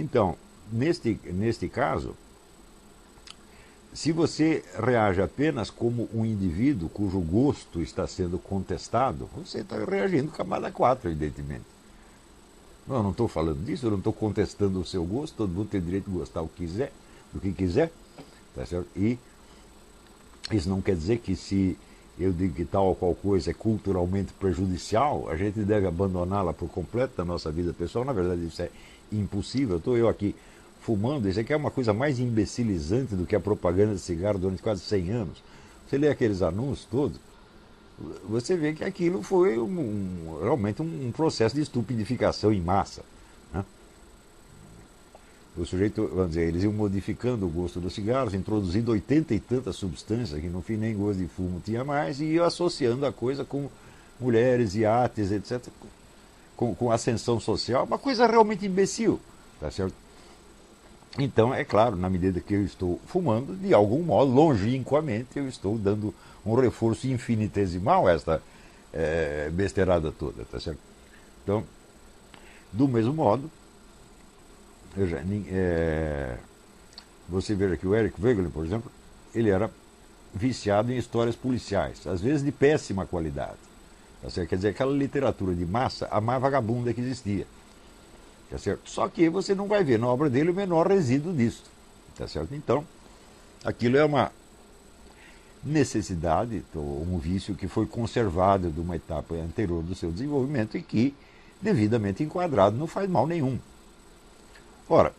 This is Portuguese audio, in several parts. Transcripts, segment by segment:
Então, neste, neste caso, se você reage apenas como um indivíduo cujo gosto está sendo contestado, você está reagindo camada 4, evidentemente. Não, eu não estou falando disso, eu não estou contestando o seu gosto, todo mundo tem direito de gostar o que quiser, do que quiser. Tá certo? E isso não quer dizer que se eu digo que tal ou qual coisa é culturalmente prejudicial, a gente deve abandoná-la por completo da nossa vida pessoal. Na verdade, isso é impossível. Estou eu aqui fumando, isso aqui é uma coisa mais imbecilizante do que a propaganda de cigarro durante quase 100 anos. Você lê aqueles anúncios todos, você vê que aquilo foi um, um, realmente um processo de estupidificação em massa. Né? O sujeito, vamos dizer, eles iam modificando o gosto dos cigarros, introduzindo oitenta e tantas substâncias, que no fim nem gosto de fumo tinha mais, e iam associando a coisa com mulheres, iates, etc., com, com ascensão social, uma coisa realmente imbecil. Tá certo? Então, é claro, na medida que eu estou fumando, de algum modo, longínquamente, eu estou dando um reforço infinitesimal a esta é, besteirada toda, tá certo? Então, do mesmo modo, já, é, você veja que o Eric Wegelin, por exemplo, ele era viciado em histórias policiais, às vezes de péssima qualidade. Tá? Quer dizer, aquela literatura de massa, a mais vagabunda que existia. Tá certo? Só que você não vai ver na obra dele o menor resíduo disso. Tá certo? Então, aquilo é uma necessidade, ou um vício que foi conservado de uma etapa anterior do seu desenvolvimento e que, devidamente enquadrado, não faz mal nenhum. Ora,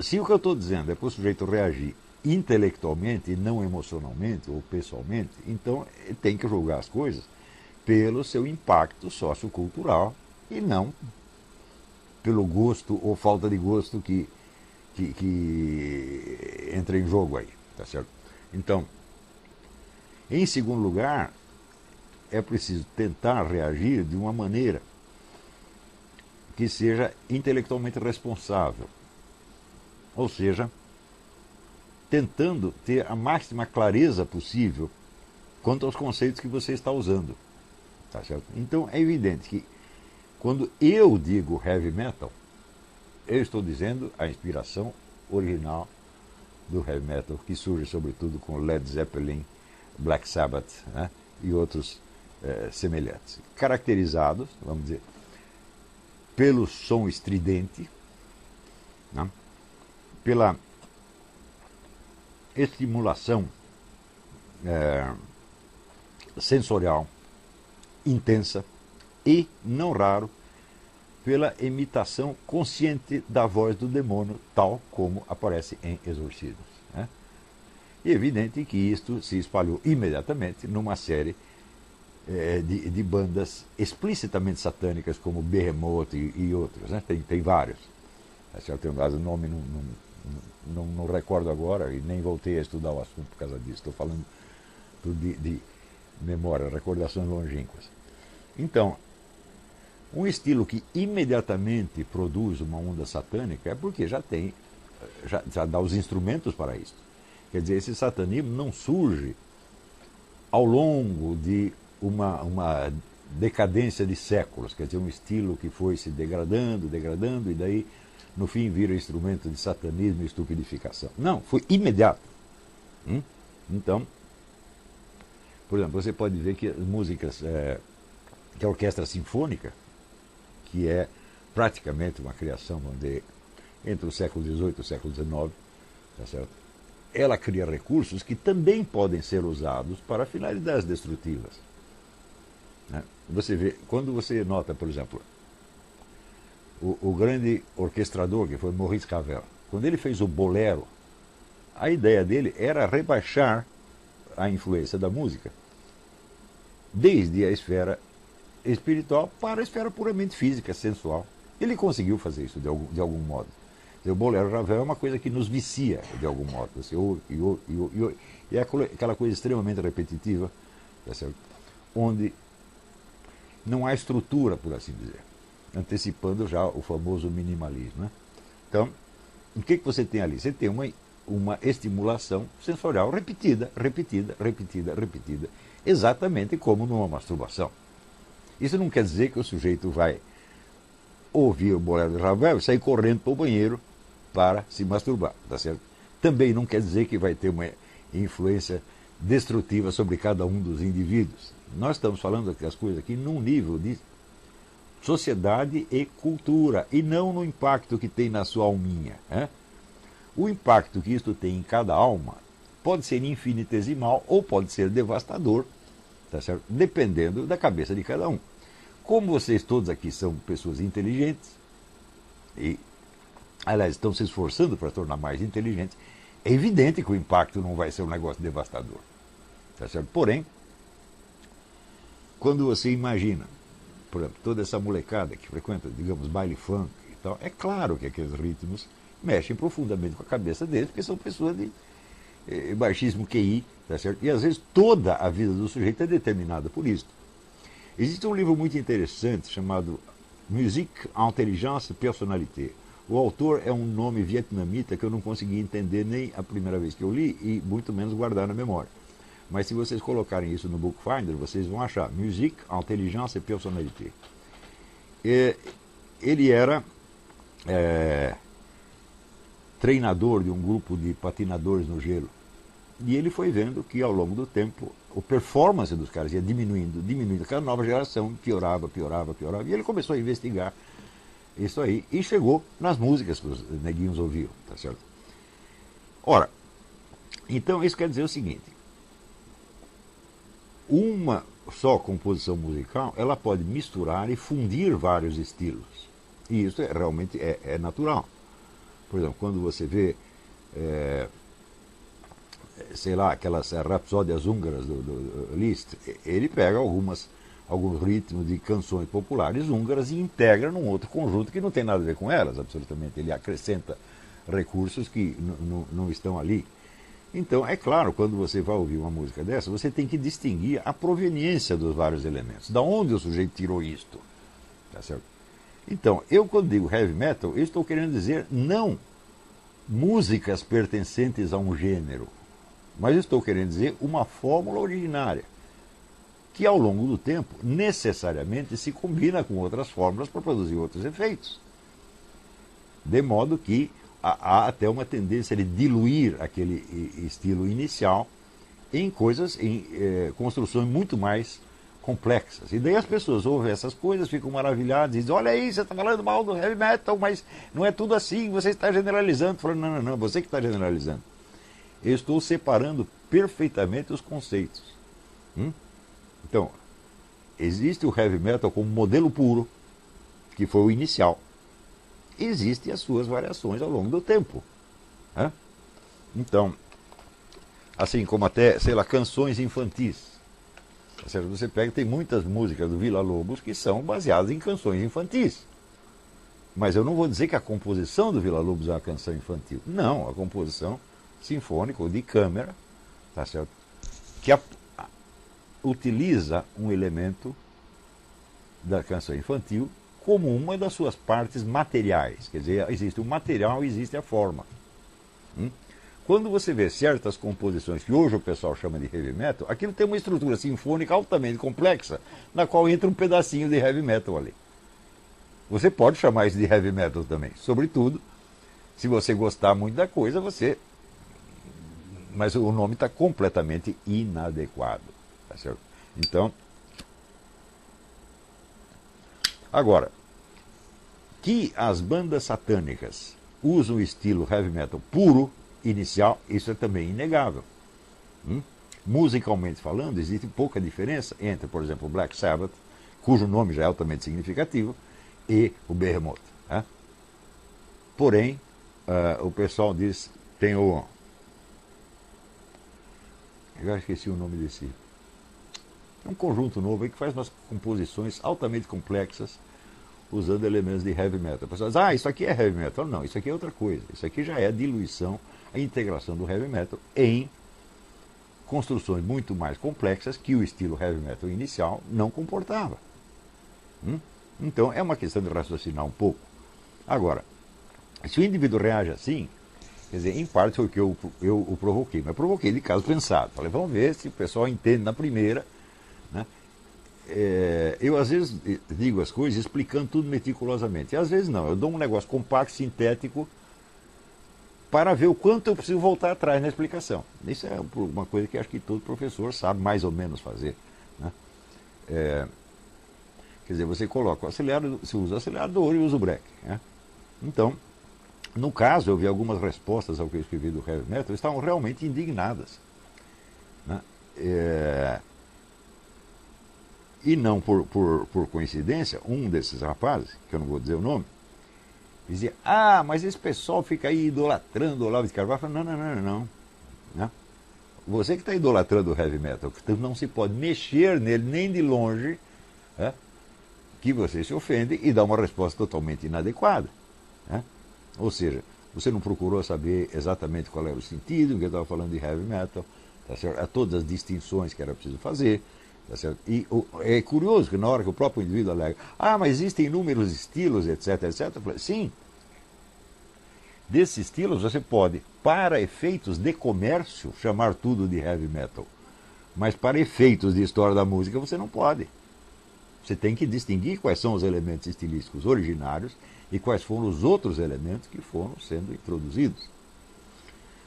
se o que eu estou dizendo é para o sujeito reagir intelectualmente e não emocionalmente ou pessoalmente, então tem que julgar as coisas pelo seu impacto sociocultural e não pelo gosto ou falta de gosto que, que, que entra em jogo aí, tá certo? Então, em segundo lugar, é preciso tentar reagir de uma maneira que seja intelectualmente responsável. Ou seja, tentando ter a máxima clareza possível quanto aos conceitos que você está usando. Tá certo? Então é evidente que quando eu digo heavy metal, eu estou dizendo a inspiração original do heavy metal, que surge sobretudo com Led Zeppelin, Black Sabbath né, e outros eh, semelhantes. Caracterizados, vamos dizer, pelo som estridente, né, pela estimulação eh, sensorial intensa e, não raro, pela imitação consciente da voz do demônio, tal como aparece em Exorcismos. Né? E é evidente que isto se espalhou imediatamente numa série eh, de, de, bandas explicitamente satânicas, como Behemoth e, e outros. Né? Tem, tem vários. Tá tem um nome não, não, não, não, recordo agora e nem voltei a estudar o assunto por causa disso. Estou falando de, de memória, recordações longínquas. Então, um estilo que imediatamente produz uma onda satânica é porque já tem, já, já dá os instrumentos para isso. Quer dizer, esse satanismo não surge ao longo de uma, uma decadência de séculos, quer dizer, um estilo que foi se degradando, degradando, e daí, no fim, vira instrumento de satanismo e estupidificação. Não, foi imediato. Hum? Então, por exemplo, você pode ver que as músicas, é, que a orquestra sinfônica, que é praticamente uma criação onde, entre o século XVIII e o século XIX, tá certo? ela cria recursos que também podem ser usados para finalidades destrutivas. Né? Você vê, quando você nota, por exemplo, o, o, grande orquestrador que foi Maurice Ravel, quando ele fez o bolero, a ideia dele era rebaixar a influência da música desde a esfera espiritual para a esfera puramente física, sensual. Ele conseguiu fazer isso de algum, de algum modo. O bolero Ravel é uma coisa que nos vicia, de algum modo. Você e, ouve, e, e é aquela coisa extremamente repetitiva, tá onde não há estrutura, por assim dizer, antecipando já o famoso minimalismo. Né? Então, o que, que você tem ali? Você tem uma, uma estimulação sensorial repetida, repetida, repetida, repetida, exatamente como numa masturbação. Isso não quer dizer que o sujeito vai ouvir o bolero de Ravel e sair correndo para o banheiro para se masturbar, tá certo? Também não quer dizer que vai ter uma influência destrutiva sobre cada um dos indivíduos. Nós estamos falando das coisas aqui num nível de sociedade e cultura, e não no impacto que tem na sua alminha. Né? O impacto que isto tem em cada alma pode ser infinitesimal ou pode ser devastador, tá certo? dependendo da cabeça de cada um. Como vocês todos aqui são pessoas inteligentes, e, aliás, estão se esforçando para tornar mais inteligentes, é evidente que o impacto não vai ser um negócio devastador. Tá certo? Porém, quando você imagina, por exemplo, toda essa molecada que frequenta, digamos, baile funk e tal, é claro que aqueles ritmos mexem profundamente com a cabeça deles, porque são pessoas de eh, baixíssimo QI, tá certo? E às vezes toda a vida do sujeito é determinada por isso. Existe um livro muito interessante chamado Musique, Intelligence et Personnalité. O autor é um nome vietnamita que eu não consegui entender nem a primeira vez que eu li e muito menos guardar na memória. Mas se vocês colocarem isso no Bookfinder, vocês vão achar Musique, Intelligence et. E, ele era é, treinador de um grupo de patinadores no gelo. E ele foi vendo que ao longo do tempo a performance dos caras ia diminuindo, diminuindo. Cada nova geração piorava, piorava, piorava. E ele começou a investigar isso aí e chegou nas músicas que os neguinhos ouviam, tá certo? Ora, então isso quer dizer o seguinte: uma só composição musical ela pode misturar e fundir vários estilos. E isso é, realmente é, é natural. Por exemplo, quando você vê é, sei lá, aquelas rapsódias húngaras do, do, Liszt, ele pega algumas, alguns ritmos de canções populares húngaras e integra num outro conjunto que não tem nada a ver com elas, absolutamente. Ele acrescenta recursos que não estão ali. Então, é claro, quando você vai ouvir uma música dessa, você tem que distinguir a proveniência dos vários elementos. Da onde o sujeito tirou isto? Tá certo? Então, eu quando digo heavy metal, eu estou querendo dizer não músicas pertencentes a um gênero, mas estou querendo dizer uma fórmula originária, que ao longo do tempo necessariamente se combina com outras fórmulas para produzir outros efeitos. De modo que há, até uma tendência de diluir aquele estilo inicial em coisas, em eh, construções muito mais complexas. E daí as pessoas ouvem essas coisas, ficam maravilhadas e dizem, olha aí, você está falando mal do heavy metal, mas não é tudo assim, você está generalizando. Falando, não, não, não, você que está generalizando eu estou separando perfeitamente os conceitos. Hum? Então, existe o heavy metal como modelo puro, que foi o inicial. Existem as suas variações ao longo do tempo. Então, assim como até, sei lá, canções infantis. Tá você pega, tem muitas músicas do Vila Lobos que são baseadas em canções infantis. Mas eu não vou dizer que a composição do Vila Lobos é uma canção infantil. Não, a composição sinfônico de câmera, tá certo? que a, a, utiliza um elemento da canção infantil como uma das suas partes materiais. Quer dizer, existe o material existe a forma. Hum? Quando você vê certas composições que hoje o pessoal chama de heavy metal, aquilo tem uma estrutura sinfônica altamente complexa, na qual entra um pedacinho de heavy metal ali. Você pode chamar isso de heavy metal também. Sobretudo, se você gostar muito da coisa, você mas o nome está completamente inadequado. Tá certo? Então, agora, que as bandas satânicas usam o estilo heavy metal puro, inicial, isso é também inegável. Hum? Musicalmente falando, existe pouca diferença entre, por exemplo, o Black Sabbath, cujo nome já é altamente significativo, e o Behemoth. Né? Porém, uh, o pessoal diz, tem o eu já esqueci o nome desse. É um conjunto novo aí que faz umas composições altamente complexas usando elementos de heavy metal. A pessoa diz, ah, isso aqui é heavy metal. Não, isso aqui é outra coisa. Isso aqui já é diluição, a integração do heavy metal em construções muito mais complexas que o estilo heavy metal inicial não comportava. Hum? Então é uma questão de raciocinar um pouco. Agora, se o indivíduo reage assim, Quer dizer, em parte foi o que eu, eu o provoquei, mas provoquei de caso pensado. Falei, vamos ver se o pessoal entende na primeira. Né? é, eu às vezes digo as coisas explicando tudo meticulosamente. E às vezes não, eu dou um negócio compacto, sintético, para ver o quanto eu preciso voltar atrás na explicação. Isso é uma coisa que acho que todo professor sabe mais ou menos fazer. Né? É, quer dizer, você coloca o acelerador, você usa o acelerador e usa o break. Né? Então, no caso, eu vi algumas respostas ao que eu escrevi do heavy metal, estavam realmente indignadas. Né? É, e não por, por, por coincidência, um desses rapazes, que eu não vou dizer o nome, dizia, ah, mas esse pessoal fica aí idolatrando o Olavo de Carvalho. Falei, não, não, não, não. não. Você que está idolatrando o heavy metal, não se pode mexer nele nem de longe, né? que você se ofende e dá uma resposta totalmente inadequada. Né? Ou seja, você não procurou saber exatamente qual era o sentido, que eu estava falando de heavy metal, tá a todas as distinções que era preciso fazer. Tá? E o, é curioso que na hora que o próprio indivíduo alega, ah, mas existem inúmeros estilos, etc, etc. Falei, Sim. Desses estilos você pode, para efeitos de comércio, chamar tudo de heavy metal. Mas para efeitos de história da música você não pode. Você tem que distinguir quais são os elementos estilísticos originários e quais foram os outros elementos que foram sendo introduzidos.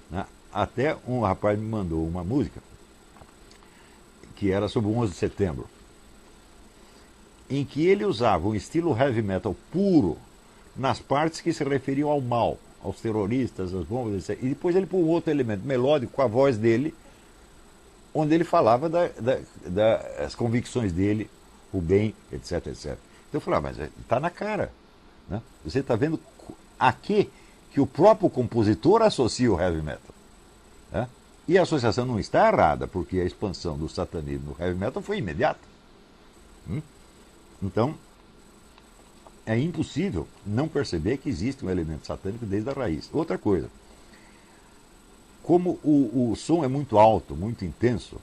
Né? Até um rapaz me mandou uma música que era sobre o 11 de setembro, em que ele usava um estilo heavy metal puro nas partes que se referiam ao mal, aos terroristas, às bombas, etc. E depois ele um outro elemento melódico com a voz dele, onde ele falava da, da, das convicções dele, o bem, etc, etc. Então eu falei, ah, mas está na cara. Né? Você está vendo aqui que o próprio compositor associa o heavy metal. E a associação não está errada, porque a expansão do satanismo no heavy metal foi imediata. Hum? Então, é impossível não perceber que existe um elemento satânico desde a raiz. Outra coisa, como o, o som é muito alto, muito intenso,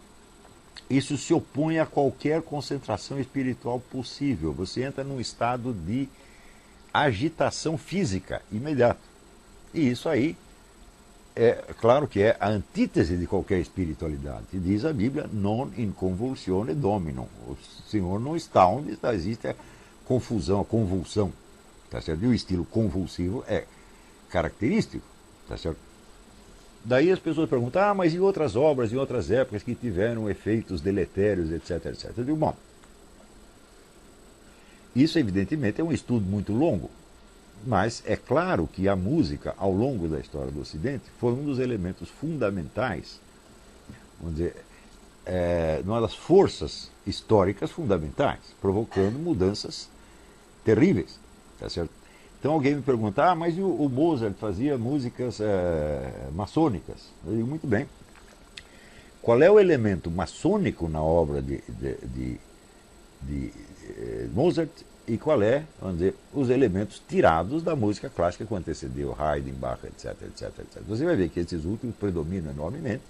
isso se opõe a qualquer concentração espiritual possível. Você entra num estado de agitação física imediata. E isso aí é claro que é a antítese de qualquer espiritualidade. Diz a Bíblia, non in convulsione dominum. O Senhor não está onde está, existe a confusão, a convulsão. Tá certo? E o estilo convulsivo é característico. Tá certo? Daí as pessoas perguntam, ah, mas e outras obras, em outras épocas que tiveram efeitos deletérios, etc, etc. Eu digo, bom, isso evidentemente é um estudo muito longo, mas é claro que a música, ao longo da história do Ocidente, foi um dos elementos fundamentais, vamos dizer, é, uma das forças históricas fundamentais, provocando mudanças terríveis. Tá certo? Então alguém me pergunta, ah, mas o, o Mozart fazia músicas é, maçônicas? Eu digo, muito bem. Qual é o elemento maçônico na obra de, de, de, de Mozart e qual é, vamos dizer, os elementos tirados da música clássica que antecedeu Haydn, Bach, etc, etc, etc. Você vai ver que esses últimos predominam enormemente,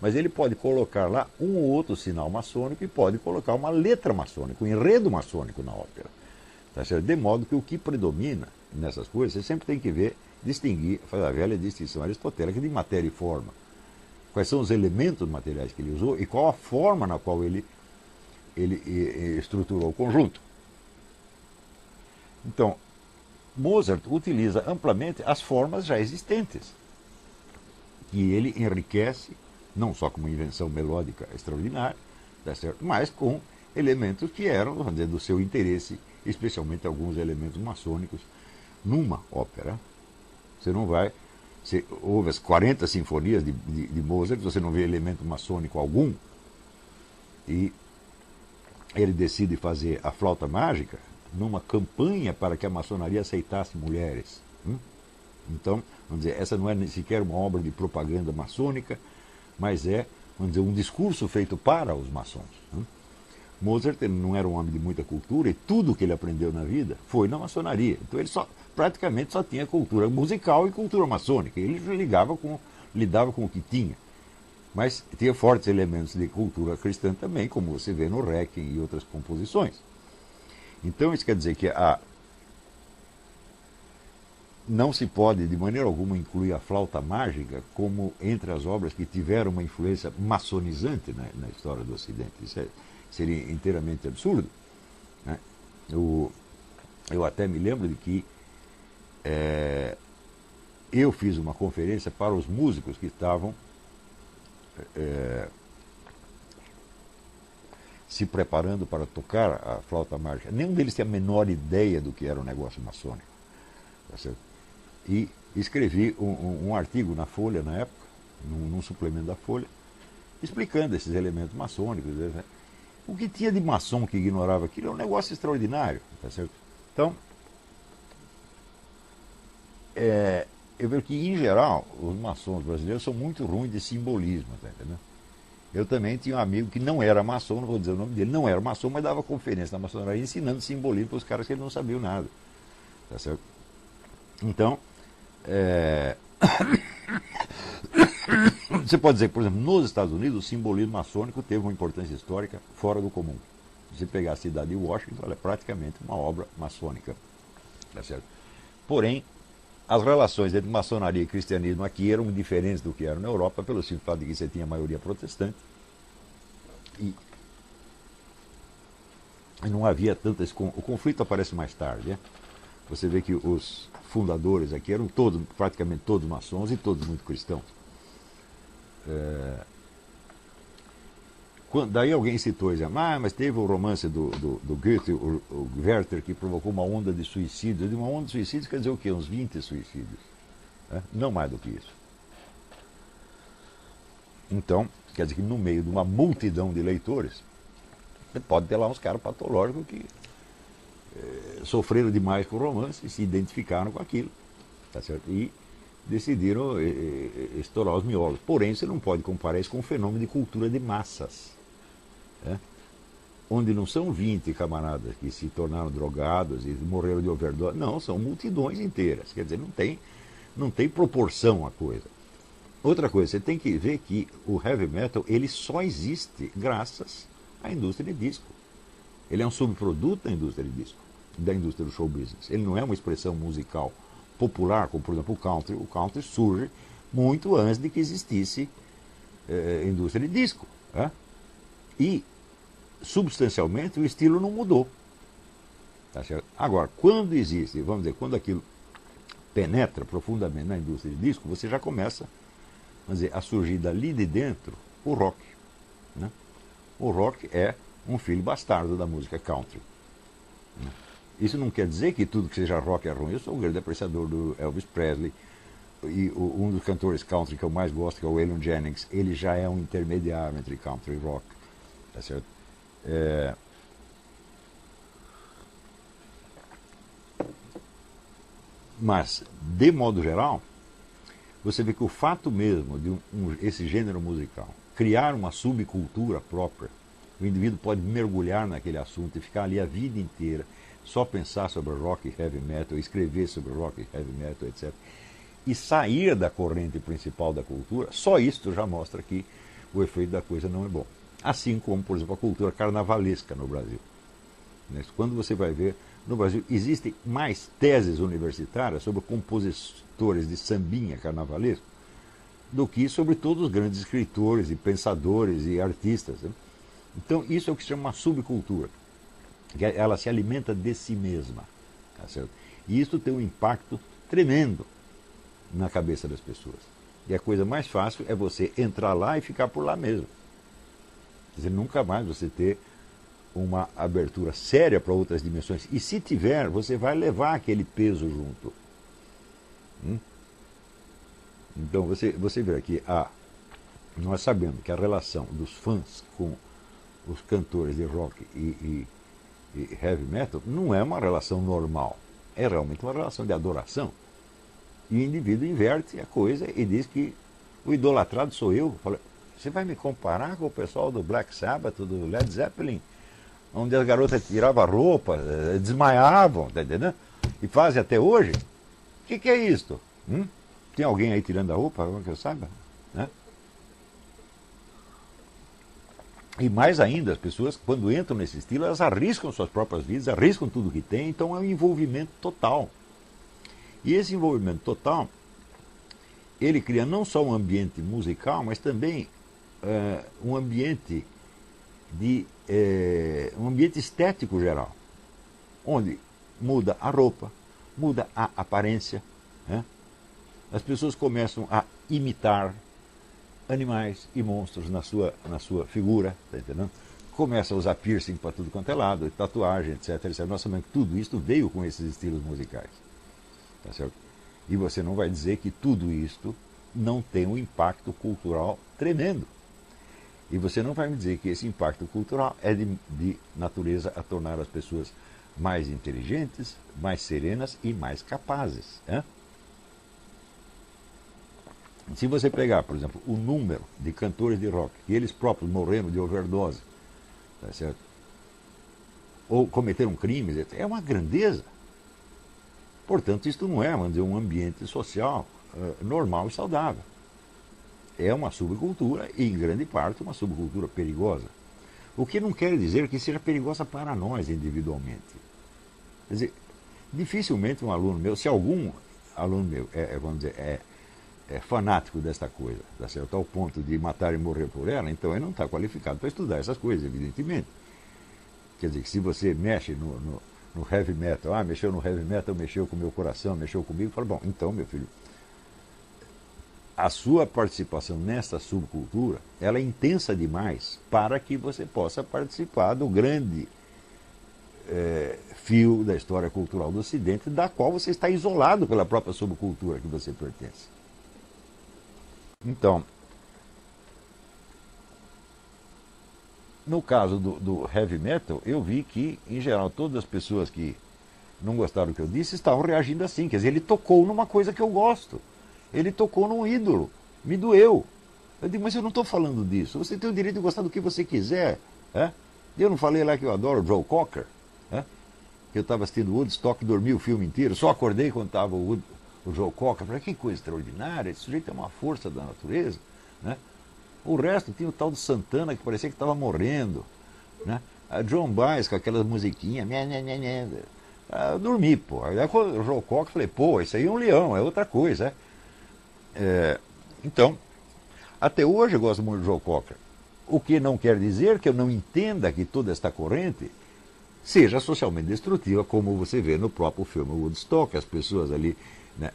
mas ele pode colocar lá um ou outro sinal maçônico e pode colocar uma letra maçônica, um enredo maçônico na ópera. Tá certo? De modo que o que predomina nessas coisas, você sempre tem que ver, distinguir, fazer a velha distinção aristotélica de matéria e forma. Quais são os elementos materiais que ele usou e qual a forma na qual ele, ele estruturou o conjunto. Então, Mozart utiliza amplamente as formas já existentes, que ele enriquece, não só com uma invenção melódica extraordinária, tá mas com elementos que eram, vamos dizer, do seu interesse, especialmente alguns elementos maçônicos, numa ópera. Você não vai. Você ouve as 40 sinfonias de, de, de Mozart, você não vê elemento maçônico algum. E ele decide fazer a flauta mágica, numa campanha para que a maçonaria aceitasse mulheres. Hum? Então, vamos dizer, essa não é sequer uma obra de propaganda maçônica, mas é, vamos dizer, um discurso feito para os maçons. Hum? Mozart não era um homem de muita cultura e tudo que ele aprendeu na vida foi na maçonaria. Então ele só, praticamente só tinha cultura musical e cultura maçônica. Ele ligava com, lidava com o que tinha. Mas tinha fortes elementos de cultura cristã também, como você vê no Requiem e outras composições. Então isso quer dizer que a, não se pode de maneira alguma incluir a flauta mágica como entre as obras que tiveram uma influência maçonizante na, na história do Ocidente. Isso é, seria inteiramente absurdo. Né? Eu, eu até me lembro de que é, eu fiz uma conferência para os músicos que estavam é, se preparando para tocar a flauta mágica. Nenhum deles tinha a menor ideia do que era um negócio maçônico. Tá e escrevi um, um, um, artigo na Folha, na época, num, num, suplemento da Folha, explicando esses elementos maçônicos. Né? O que tinha de maçom que ignorava aquilo é um negócio extraordinário. Tá certo? Então, é, eu vejo que, em geral, os maçons brasileiros são muito ruins de simbolismo. Tá entendendo? Eu também tinha um amigo que não era maçom, não vou dizer o nome dele, não era maçom, mas dava conferência na maçonaria ensinando simbolismo para os caras que ele não sabiam nada. Tá certo? Então, é... você pode dizer, por exemplo, nos Estados Unidos, o simbolismo maçônico teve uma importância histórica fora do comum. Se você pegar a cidade de Washington, ela é praticamente uma obra maçônica. Tá certo? Porém, as relações entre maçonaria e cristianismo aqui eram diferentes do que eram na Europa, pelo simples fato de que você tinha maioria protestante. E, e não havia tantas. O conflito aparece mais tarde. Né? Você vê que os fundadores aqui eram todos, praticamente todos maçons e todos muito cristãos. É, quando, daí alguém citou, dizendo, ah, mas teve o romance do, do, do Goethe, o, o Werther, que provocou uma onda de suicídios. De uma onda de suicídios quer dizer o quê? Uns 20 suicídios. Né? Não mais do que isso. Então, quer dizer que no meio de uma multidão de leitores, pode ter lá uns caras patológicos que eh, sofreram demais com o romance e se identificaram com aquilo. Tá certo? E decidiram eh, eh, estourar os miolos. Porém, você não pode comparar isso com um fenômeno de cultura de massas né? onde não são 20 camaradas que se tornaram drogados e morreram de overdose. Não, são multidões inteiras. Quer dizer, não tem, não tem proporção a coisa. Outra coisa, você tem que ver que o heavy metal ele só existe graças à indústria de disco. Ele é um subproduto da indústria de disco, da indústria do show business. Ele não é uma expressão musical popular, como por exemplo o country. O country surge muito antes de que existisse eh, indústria de disco. Né? E substancialmente o estilo não mudou. Tá Agora, quando existe, vamos dizer, quando aquilo penetra profundamente na indústria de disco, você já começa vamos dizer, a surgir dali de dentro o rock. Né? O rock é um filho bastardo da música country. Né? Isso não quer dizer que tudo que seja rock é ruim. Eu sou um grande apreciador do Elvis Presley. E um dos cantores country que eu mais gosto, que é o Waylon Jennings, ele já é um intermediário entre country e rock. Tá certo? É... Mas, de modo geral, você vê que o fato mesmo de um, um, esse gênero musical criar uma subcultura própria, o indivíduo pode mergulhar naquele assunto e ficar ali a vida inteira, só pensar sobre rock e heavy metal, escrever sobre rock e heavy metal, etc. E sair da corrente principal da cultura, só isso já mostra que o efeito da coisa não é bom assim como, por exemplo, a cultura carnavalesca no Brasil. Né? Quando você vai ver, no Brasil existem mais teses universitárias sobre compositores de sambinha carnavalesco do que sobre todos os grandes escritores e pensadores e artistas. Né? Então, isso é o que se chama uma subcultura. Que ela se alimenta de si mesma. Tá certo? E isso tem um impacto tremendo na cabeça das pessoas. E a coisa mais fácil é você entrar lá e ficar por lá mesmo. Dizer, nunca mais você ter uma abertura séria para outras dimensões. E se tiver, você vai levar aquele peso junto. Hum? Então você, você vê aqui, ah, nós sabemos que a relação dos fãs com os cantores de rock e, e, e heavy metal não é uma relação normal. É realmente uma relação de adoração. E o indivíduo inverte a coisa e diz que o idolatrado sou eu. Você vai me comparar com o pessoal do Black Sabbath, do Led Zeppelin, onde as garotas tiravam roupa, eh, desmaiavam, tá entendendo? E fazem até hoje? O que, que, é isso? Hum? Tem alguém aí tirando a roupa, que eu saiba? Né? E mais ainda, as pessoas, quando entram nesse estilo, elas arriscam suas próprias vidas, arriscam tudo que tem, então é um envolvimento total. E esse envolvimento total, ele cria não só um ambiente musical, mas também uh, um ambiente de é, um ambiente estético geral, onde muda a roupa, muda a aparência. Né? As pessoas começam a imitar animais e monstros na sua, na sua figura, tá entendendo? Começa a usar piercing para tudo quanto é lado, tatuagem, etc, etc. Sabemos que tudo isso veio com esses estilos musicais. Tá certo? E você não vai dizer que tudo isto não tem um impacto cultural tremendo. E você não vai me dizer que esse impacto cultural é de, de natureza a tornar as pessoas mais inteligentes, mais serenas e mais capazes. Né? Se você pegar, por exemplo, o número de cantores de rock que eles próprios morreram de overdose, tá certo? ou cometeram crimes, é uma grandeza. Portanto, isto não é dizer, um ambiente social uh, normal e saudável. É uma subcultura e, em grande parte, uma subcultura perigosa. O que não quer dizer que seja perigosa para nós individualmente. Quer dizer, dificilmente um aluno meu, se algum aluno meu é, é vamos dizer, é, é fanático desta coisa, tá certo? ao ponto de matar e morrer por ela, então ele não está qualificado para estudar essas coisas, evidentemente. Quer dizer, que se você mexe no, no, no, heavy metal, ah, mexeu no heavy metal, mexeu com o meu coração, mexeu comigo, fala, bom, então, meu filho, a sua participação nessa subcultura, ela é intensa demais para que você possa participar do grande é, fio da história cultural do Ocidente, da qual você está isolado pela própria subcultura que você pertence. Então, no caso do, do, heavy metal, eu vi que, em geral, todas as pessoas que não gostaram do que eu disse estavam reagindo assim. Quer dizer, ele tocou numa coisa que eu gosto. Ele tocou num ídolo. Me doeu. Eu digo, mas eu não estou falando disso. Você tem o direito de gostar do que você quiser. É? Eu não falei lá que eu adoro Joe Cocker. É? Eu estava assistindo Woodstock, dormi o filme inteiro. Só acordei quando estava o, o Joe Cocker. Falei, que coisa extraordinária. Esse sujeito é uma força da natureza. Né? O resto tinha o tal do Santana que parecia que estava morrendo. Né? A John Baez com aquelas musiquinhas. Nha, nha, nha, nha. Eu dormi, pô. Aí o Joe Cocker, falei, pô, isso aí é um leão, é outra coisa. É? É, então, até hoje eu gosto muito do Joe Cocker. O que não quer dizer que eu não entenda que toda esta corrente seja socialmente destrutiva, como você vê no próprio filme Woodstock, as pessoas ali né,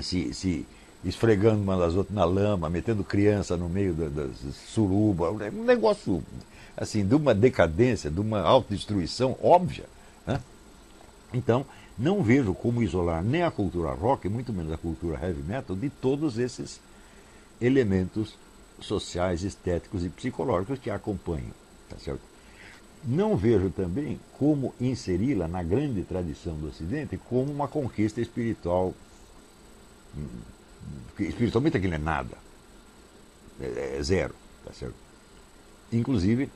se, se esfregando uma das outras na lama, metendo criança no meio das da suruba, um negócio assim, de uma decadência, de uma autodestruição óbvia. Né? Então, não vejo como isolar nem a cultura rock, muito menos a cultura heavy metal, de todos esses elementos sociais, estéticos e psicológicos que a acompanham. Tá certo? Não vejo também como inseri-la na grande tradição do Ocidente como uma conquista espiritual. Espiritualmente aquilo é nada. É, é zero. Tá certo? Inclusive,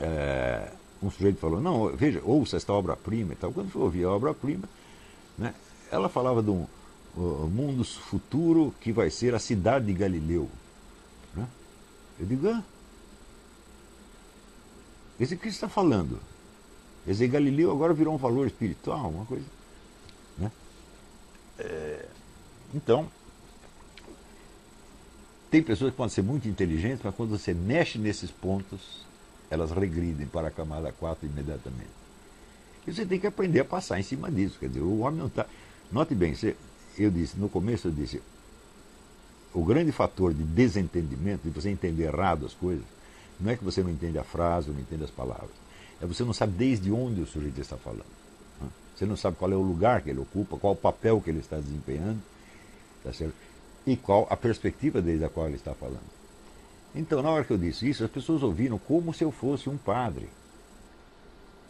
é, um sujeito falou, não, veja, ouça esta obra-prima e tal. Quando eu ouvi a obra-prima, né, ela falava de um uh, mundo futuro que vai ser a cidade de Galileu. Né? Eu digo, ah, esse que está falando? Quer dizer, Galileu agora virou um valor espiritual, uma coisa. Né? É, então, tem pessoas que podem ser muito inteligentes, mas quando você mexe nesses pontos, elas regridem para a camada 4 imediatamente. E você tem que aprender a passar em cima disso. Quer dizer, o homem não está. Note bem, você, eu disse, no começo eu disse, o grande fator de desentendimento, de você entender errado as coisas, não é que você não entende a frase não entende as palavras. É você não sabe desde onde o sujeito está falando. Né? Você não sabe qual é o lugar que ele ocupa, qual o papel que ele está desempenhando, tá certo? e qual a perspectiva desde a qual ele está falando. Então, na hora que eu disse isso, as pessoas ouviram como se eu fosse um padre,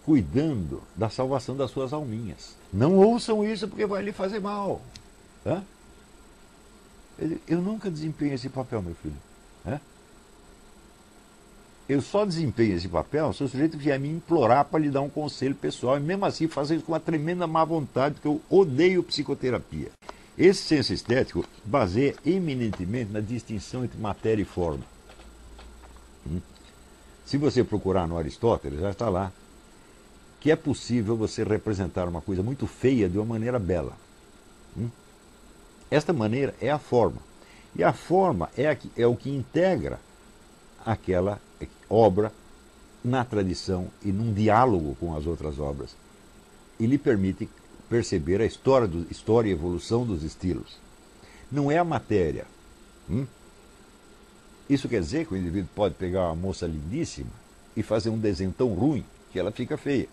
cuidando da salvação das suas alminhas. Não ouçam isso porque vai lhe fazer mal. Hã? Eu nunca desempenho esse papel, meu filho. Hã? Eu só desempenho esse papel se o sujeito vier me implorar para lhe dar um conselho pessoal, e mesmo assim fazer isso com uma tremenda má vontade, porque eu odeio psicoterapia. Esse senso estético baseia eminentemente na distinção entre matéria e forma. Hum? Se você procurar no Aristóteles, já está lá que é possível você representar uma coisa muito feia de uma maneira bela. Hum? Esta maneira é a forma. E a forma é, a que, é o que integra aquela obra na tradição e num diálogo com as outras obras. E lhe permite perceber a história, do, história e evolução dos estilos. Não é a matéria. Hum? Isso quer dizer que o indivíduo pode pegar uma moça lindíssima e fazer um desenho tão ruim que ela fica feia.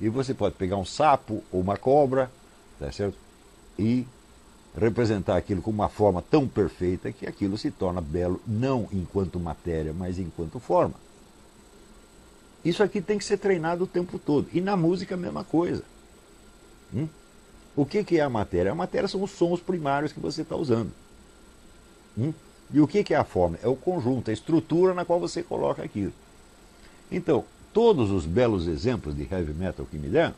E você pode pegar um sapo ou uma cobra, tá certo? E representar aquilo com uma forma tão perfeita que aquilo se torna belo não enquanto matéria, mas enquanto forma. Isso aqui tem que ser treinado o tempo todo. E na música a mesma coisa. Hum? O que, que é a matéria? A matéria são os sons primários que você está usando. Hum? E o que, é a forma? É o conjunto, a estrutura na qual você coloca aquilo. Então, todos os belos exemplos de heavy metal que me deram,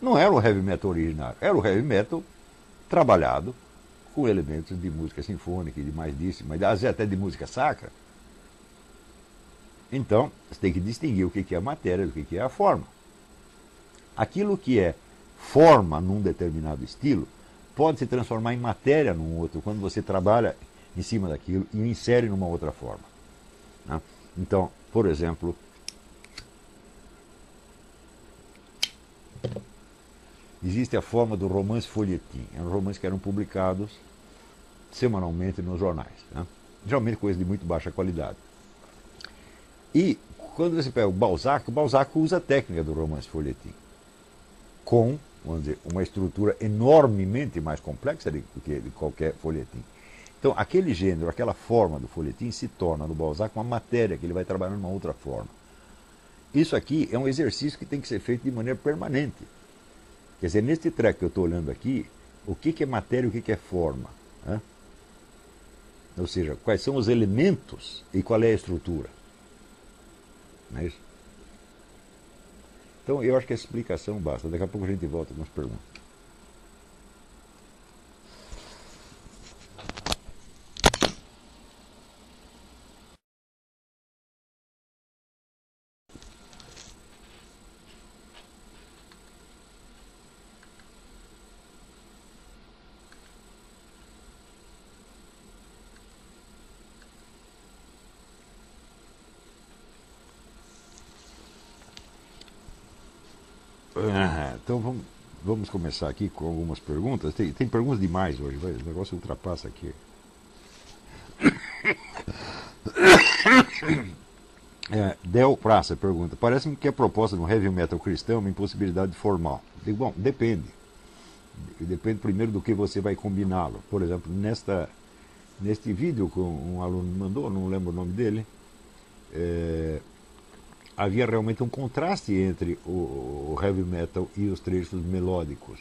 não era o heavy metal original, era o heavy metal trabalhado com elementos de música sinfônica e de mais disso, mas até de música sacra. Então, você tem que distinguir o que é a matéria do que é a forma. Aquilo que é forma num determinado estilo pode se transformar em matéria num outro, quando você trabalha em cima daquilo e o insere numa outra forma. Né? Então, por exemplo, existe a forma do romance folhetim. Eram romances que eram publicados semanalmente nos jornais. Né? Geralmente coisas de muito baixa qualidade. E quando você pega o Balzac, o Balzac usa a técnica do romance folhetim. Com, vamos dizer, uma estrutura enormemente mais complexa do que de qualquer folhetim. Então, aquele gênero, aquela forma do folhetim se torna no Balzac uma matéria que ele vai trabalhar numa outra forma. Isso aqui é um exercício que tem que ser feito de maneira permanente. Quer dizer, neste treco que eu estou olhando aqui, o que, que é matéria e o que, que é forma? Né? Ou seja, quais são os elementos e qual é a estrutura? Não é isso? Então, eu acho que a explicação basta. Daqui a pouco a gente volta com as perguntas. então vamos, vamos começar aqui com algumas perguntas. Tem, tem perguntas demais hoje, vai, o negócio ultrapassa aqui. É, Del Praça pergunta: Parece-me que a proposta do heavy metal cristão é uma impossibilidade formal. Digo, bom, depende. Depende primeiro do que você vai combiná-lo. Por exemplo, nesta, neste vídeo que um aluno mandou, não lembro o nome dele, é, havia realmente um contraste entre o, heavy metal e os trechos melódicos.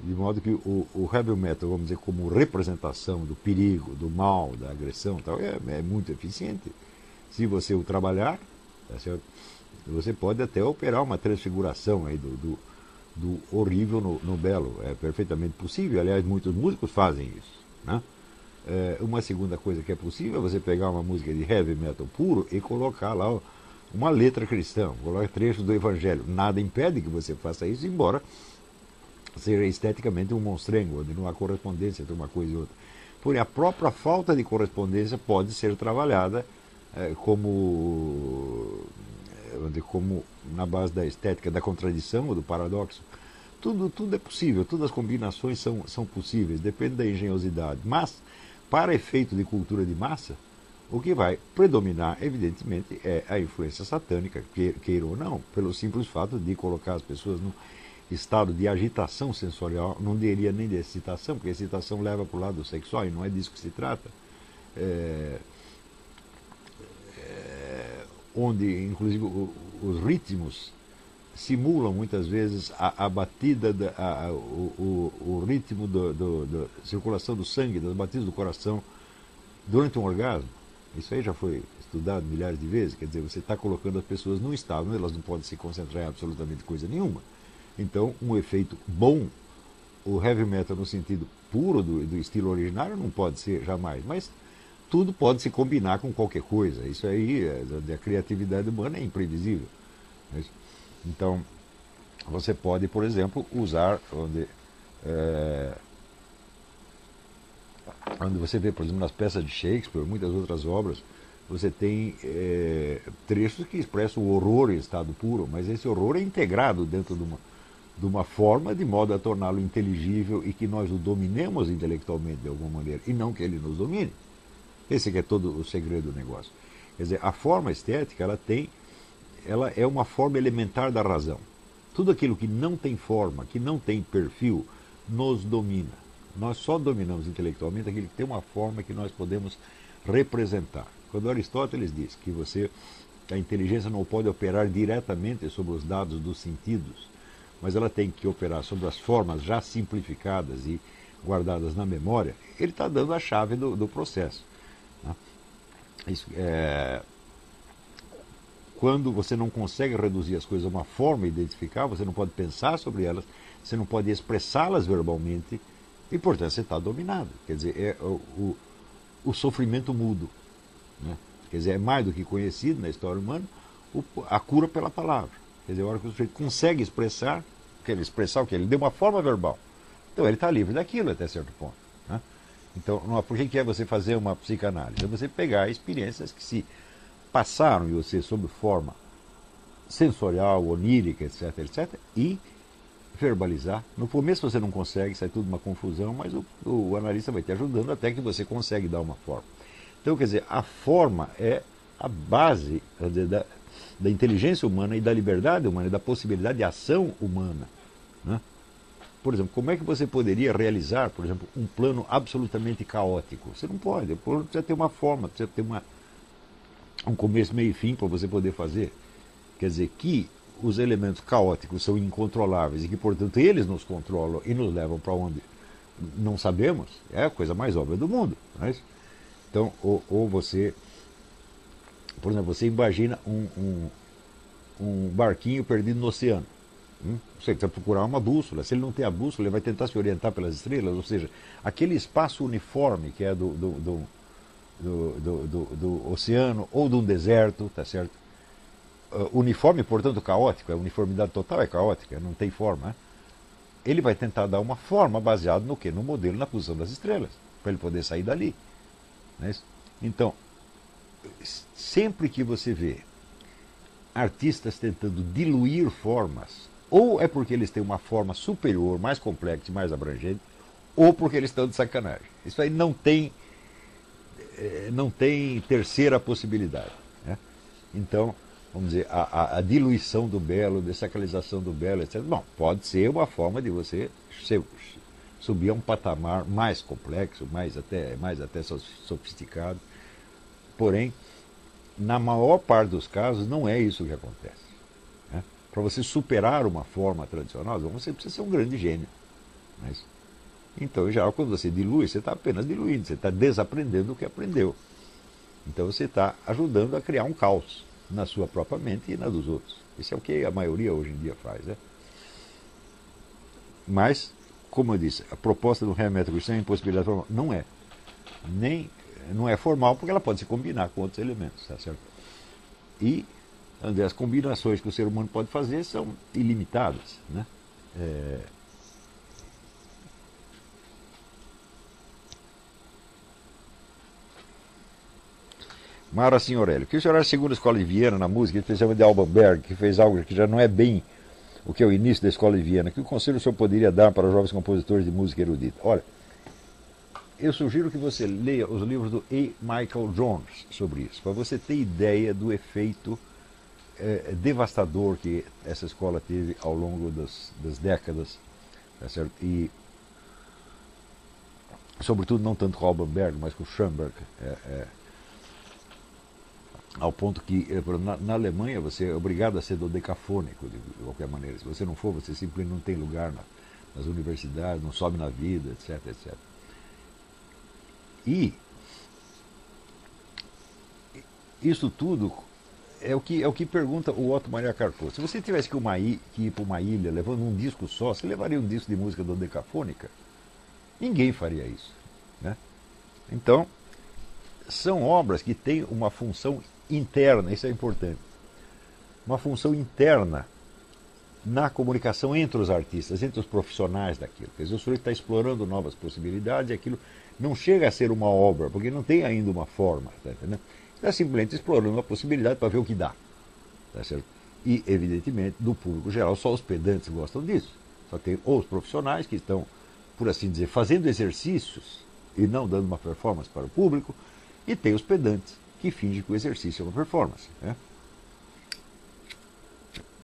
De modo que o, o, heavy metal, vamos dizer, como representação do perigo, do mal, da agressão, tal, é, é muito eficiente. Se você o trabalhar, tá você pode até operar uma transfiguração aí do, do, do horrível no, no, belo. É perfeitamente possível. Aliás, muitos músicos fazem isso. Né? É, uma segunda coisa que é possível é você pegar uma música de heavy metal puro e colocar lá uma letra cristã, coloque trechos do Evangelho. Nada impede que você faça isso, embora seja esteticamente um monstrengo, onde não há correspondência entre uma coisa e outra. Porém, a própria falta de correspondência pode ser trabalhada é, como, é, como na base da estética da contradição ou do paradoxo. Tudo, tudo é possível, todas as combinações são, são possíveis, depende da engenhosidade. Mas, para efeito de cultura de massa, o que vai predominar, evidentemente, é a influência satânica, queira ou não, pelo simples fato de colocar as pessoas num estado de agitação sensorial, não diria nem de excitação, porque a excitação leva para o lado sexual e não é disso que se trata. É, é, onde, inclusive, os ritmos simulam muitas vezes a, a batida, da, a, o, o, o, ritmo da circulação do sangue, das batidas do coração durante um orgasmo. Isso aí já foi estudado milhares de vezes, quer dizer, você está colocando as pessoas num estado, elas não podem se concentrar em absolutamente coisa nenhuma. Então, um efeito bom, o heavy metal no sentido puro do, do estilo originário não pode ser jamais, mas tudo pode se combinar com qualquer coisa. Isso aí, a, a criatividade humana é imprevisível. Então, você pode, por exemplo, usar onde, é, onde você vê, por exemplo, nas peças de Shakespeare, muitas outras obras, você tem é, trechos que expressam o horror em estado puro, mas esse horror é integrado dentro de uma, de uma forma de modo a torná-lo inteligível e que nós o dominemos intelectualmente de alguma maneira, e não que ele nos domine. Esse é todo o segredo do negócio. Quer dizer, a forma estética, ela tem, ela é uma forma elementar da razão. Tudo aquilo que não tem forma, que não tem perfil, nos domina. Nós só dominamos intelectualmente aquilo que tem uma forma que nós podemos representar. Quando Aristóteles diz que você a inteligência não pode operar diretamente sobre os dados dos sentidos, mas ela tem que operar sobre as formas já simplificadas e guardadas na memória, ele está dando a chave do, do processo. Né? Isso, é, quando você não consegue reduzir as coisas a uma forma identificar, você não pode pensar sobre elas, você não pode expressá-las verbalmente, e portanto você está dominado. Quer dizer, é o, o, o sofrimento mudo. Né? Quer dizer, é mais do que conhecido na história humana o, a cura pela palavra. Quer dizer, a hora que o sujeito consegue expressar, quer expressar o que? Ele deu uma forma verbal. Então ele está livre daquilo até certo ponto. Né? Então, por que é você fazer uma psicanálise? É você pegar experiências que se passaram em você sob forma sensorial, onírica, etc, etc, e verbalizar. No começo você não consegue, sai tudo uma confusão, mas o, o analista vai te ajudando até que você consegue dar uma forma. Então, quer dizer, a forma é a base dizer, da, da inteligência humana e da liberdade humana e da possibilidade de ação humana. Né? Por exemplo, como é que você poderia realizar, por exemplo, um plano absolutamente caótico? Você não pode. Plano precisa ter uma forma, precisa ter uma, um começo, meio e fim para você poder fazer. Quer dizer, que os elementos caóticos são incontroláveis e que, portanto, eles nos controlam e nos levam para onde não sabemos, é a coisa mais óbvia do mundo. É? Então, ou, ou você, por exemplo, você imagina um, um, um barquinho perdido no oceano. Hum? Você precisa procurar uma bússola. Se ele não tem a bússola, ele vai tentar se orientar pelas estrelas. Ou seja, aquele espaço uniforme que é do, do, do, do, do, do oceano ou de um deserto, tá certo? Uh, uniforme, portanto, caótico, a uniformidade total é caótica, não tem forma. Né? Ele vai tentar dar uma forma baseada no que? No modelo, na posição das estrelas, para ele poder sair dali. É então, sempre que você vê artistas tentando diluir formas, ou é porque eles têm uma forma superior, mais complexa e mais abrangente, ou porque eles estão de sacanagem. Isso aí não tem, eh, não tem terceira possibilidade. Né? Então, vamos dizer, a, a, a, diluição do belo, desacralização do belo, etc. Bom, pode ser uma forma de você ser, subir a um patamar mais complexo, mais até, mais até sofisticado. Porém, na maior parte dos casos, não é isso que acontece. Né? Para você superar uma forma tradicional, você precisa ser um grande gênio. Mas, então, em geral, quando você dilui, você está apenas diluindo, você está desaprendendo o que aprendeu. Então, você está ajudando a criar um caos na sua própria mente e na dos outros. Isso é o que a maioria hoje em dia faz. Né? Mas como eu disse, a proposta do remédio sem impossibilidade formal não é. Nem, não é formal porque ela pode se combinar com outros elementos, tá certo? E as combinações que o ser humano pode fazer são ilimitadas, né? É... Mara Signorelli, que o senhor acha segundo a escola de Viena, na música, especialmente de Alban Berg, que fez algo que já não é bem o que é o início da escola de Viena, que o conselho o senhor poderia dar para jovens compositores de música erudita? Olha, eu sugiro que você leia os livros do A. Michael Jones sobre isso, para você ter ideia do efeito é, devastador que essa escola teve ao longo das, das décadas. Tá certo? E, sobretudo, não tanto com Alban Berg, mas com Schoenberg. É, é, ao ponto que eh, na, na, Alemanha você é obrigado a ser dodecafônico de, de qualquer maneira. Se você não for, você simplesmente não tem lugar na, nas universidades, não sobe na vida, etc, etc. E isso tudo é o que, é o que pergunta o Otto Maria Carpo. Se você tivesse que, uma, que ir para uma ilha levando um disco só, você levaria um disco de música dodecafônica? Ninguém faria isso. Né? Então, são obras que têm uma função interna, isso é importante. Uma função interna na comunicação entre os artistas, entre os profissionais daquilo. Quer dizer, o sujeito está explorando novas possibilidades e aquilo não chega a ser uma obra, porque não tem ainda uma forma. Tá é simplesmente explorando a possibilidade para ver o que dá. Tá certo? E, evidentemente, do público geral, só os pedantes gostam disso. Só tem os profissionais que estão, por assim dizer, fazendo exercícios e não dando uma performance para o público, e tem os pedantes que fingem que o exercício é uma performance. Né?